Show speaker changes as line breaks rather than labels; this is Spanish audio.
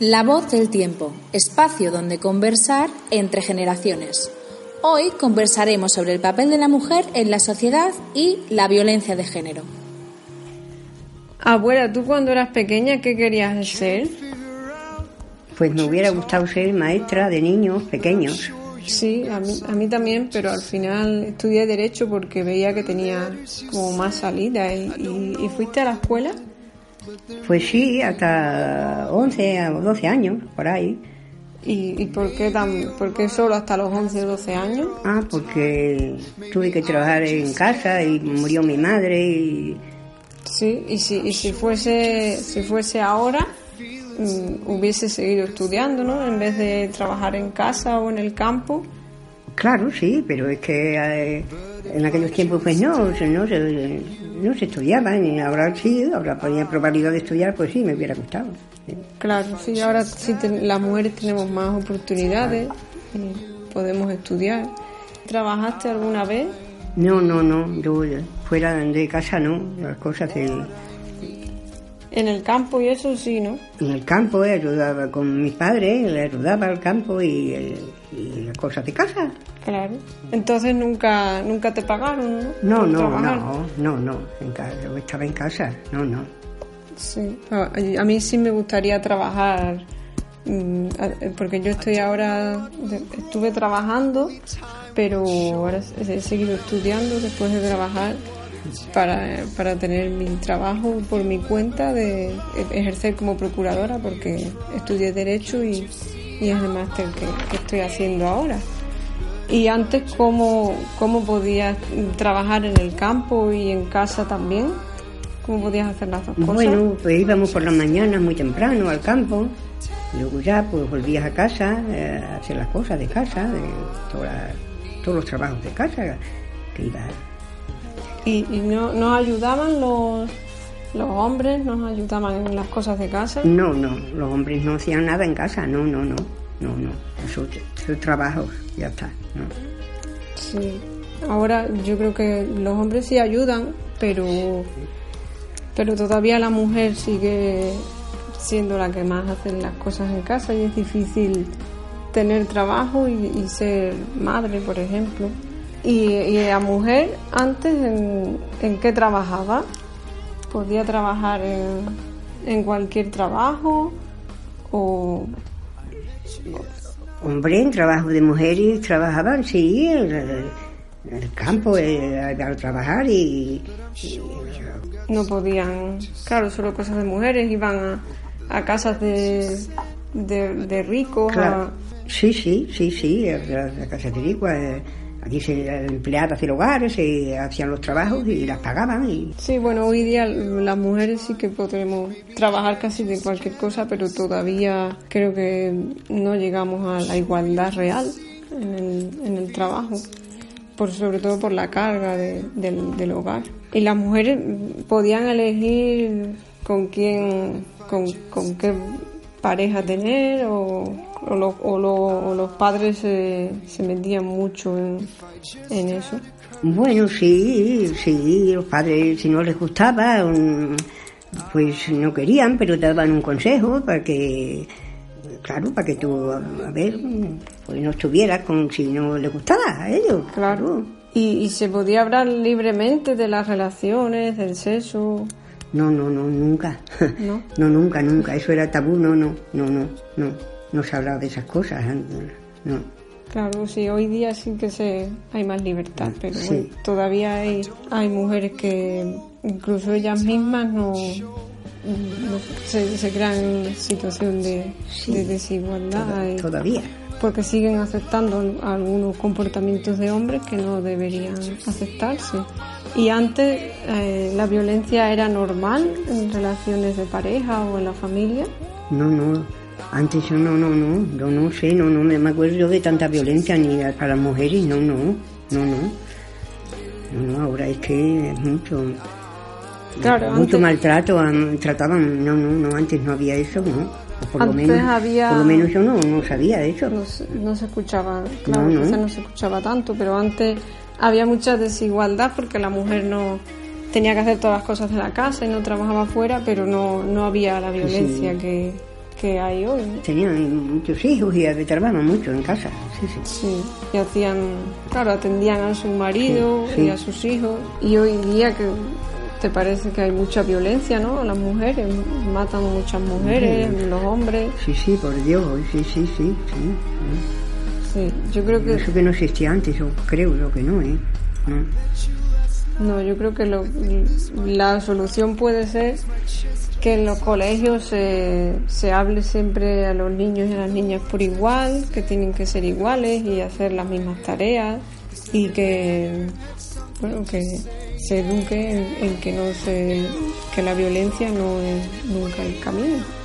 La voz del tiempo, espacio donde conversar entre generaciones. Hoy conversaremos sobre el papel de la mujer en la sociedad y la violencia de género.
Abuela, ¿tú cuando eras pequeña qué querías ser?
Pues me hubiera gustado ser maestra de niños pequeños.
Sí, a mí, a mí también, pero al final estudié Derecho porque veía que tenía como más salida. ¿Y, y fuiste a la escuela?
Pues sí, hasta 11 o 12 años, por ahí.
¿Y, por, qué tan, por qué solo hasta los 11 o 12 años?
Ah, porque tuve que trabajar en casa y murió mi madre y...
Sí, y si, y si, fuese, si fuese ahora, mm, hubiese seguido estudiando, ¿no? En vez de trabajar en casa o en el campo.
Claro, sí, pero es que eh, en aquellos tiempos pues no, no, no se estudiaba, y ahora sí, ahora ponía probabilidad de estudiar, pues sí, me hubiera gustado.
Claro, sí, ahora sí las mujeres tenemos más oportunidades y podemos estudiar. ¿Trabajaste alguna vez?
No, no, no, yo fuera de casa no, las cosas de...
En el campo y eso sí, ¿no?
En el campo, eh, ayudaba con mis padres, le ayudaba al campo y, eh, y las cosas de casa.
Claro. Entonces nunca nunca te pagaron,
¿no? No, no, no, no, no, yo estaba en casa, no, no.
Sí, a mí sí me gustaría trabajar mm, porque yo estoy ahora estuve trabajando, pero ahora he seguido estudiando después de trabajar para, para tener mi trabajo por mi cuenta de ejercer como procuradora porque estudié derecho y, y es el máster que estoy haciendo ahora. ¿Y antes cómo, cómo podías trabajar en el campo y en casa también? ¿Cómo podías hacer las dos cosas?
Bueno, pues íbamos por la mañana muy temprano al campo, luego ya pues volvías a casa eh, a hacer las cosas de casa, de todos los trabajos de casa que ibas.
¿Y, y no, nos ayudaban los, los hombres, nos ayudaban en las cosas de casa?
No, no, los hombres no hacían nada en casa, no, no, no, no, no, eso, eso trabajo, ya está.
Sí, ahora yo creo que los hombres sí ayudan, pero, pero todavía la mujer sigue siendo la que más hace las cosas en casa y es difícil tener trabajo y, ser madre, por ejemplo. ¿Y, y la mujer antes en, en, qué trabajaba? ¿Podía trabajar en, en cualquier trabajo o
Hombre, en trabajo de mujeres trabajaban, sí, en el, campo, eh, al trabajar y,
No podían, claro, solo cosas de mujeres, iban a, casas de, de, ricos.
Sí, sí, sí, sí, a, a casas de ricos. Eh, Aquí se empleadas del hogar se hacían los trabajos y las pagaban. Y...
Sí, bueno, hoy día las mujeres sí que podemos trabajar casi de cualquier cosa, pero todavía creo que no llegamos a la igualdad real en el, en el trabajo, por, sobre todo por la carga del, del hogar. Y las mujeres podían elegir con quién, con, con qué pareja tener o, o, los padres se, se metían mucho en, en, eso?
Bueno, sí, sí, los padres si no les gustaba, pues no querían, pero te daban un consejo para que, claro, para que tú, a ver, pues no estuvieras con si no les gustaba a ellos.
Claro. ¿Y, y se podía hablar libremente de las relaciones, del sexo?
No, no, no, nunca. ¿No? no, nunca, nunca. Eso era tabú, no, no, no, no, no. No se hablaba de esas cosas, no.
Claro, sí, hoy día sí que se hay más libertad, pero todavía hay, hay mujeres que incluso ellas mismas no, se, se, crean en situación de, de desigualdad.
Todavía.
Porque siguen aceptando algunos comportamientos de hombres que no deberían aceptarse. ¿Y antes eh, la violencia era normal en relaciones de pareja o en la familia?
No, no. Antes yo no, no, no, yo no sé, no, no me acuerdo de tanta violencia ni para las mujeres, no, no, no, no. No, no, ahora es que es mucho. Claro, mucho maltrato, trataban, no, no, no, antes no había eso, ¿no?
por antes lo menos, había...
Por lo menos yo no, no sabía de eso.
No, no se escuchaba, claro, no, no. no se escuchaba tanto, pero antes había mucha desigualdad porque la mujer no tenía que hacer todas las cosas de la casa y no trabajaba fuera, pero no, no había la violencia que, que hay hoy.
Tenían muchos hijos y trabajaban mucho en casa. Sí, sí.
Sí, y hacían, claro, atendían a su marido y a sus hijos. Y hoy día que te parece que hay mucha violencia, ¿no? Las mujeres, matan muchas mujeres, los hombres.
Sí, sí, por Dios, sí, sí, sí. sí.
Sí, yo creo que...
Eso que no existía antes, yo creo yo que no, ¿eh?
No, no yo creo que lo, la solución puede ser que en los colegios se, se hable siempre a los niños y a las niñas por igual, que tienen que ser iguales y hacer las mismas tareas y que bueno que se eduque en, en que no se que la violencia no es nunca el camino.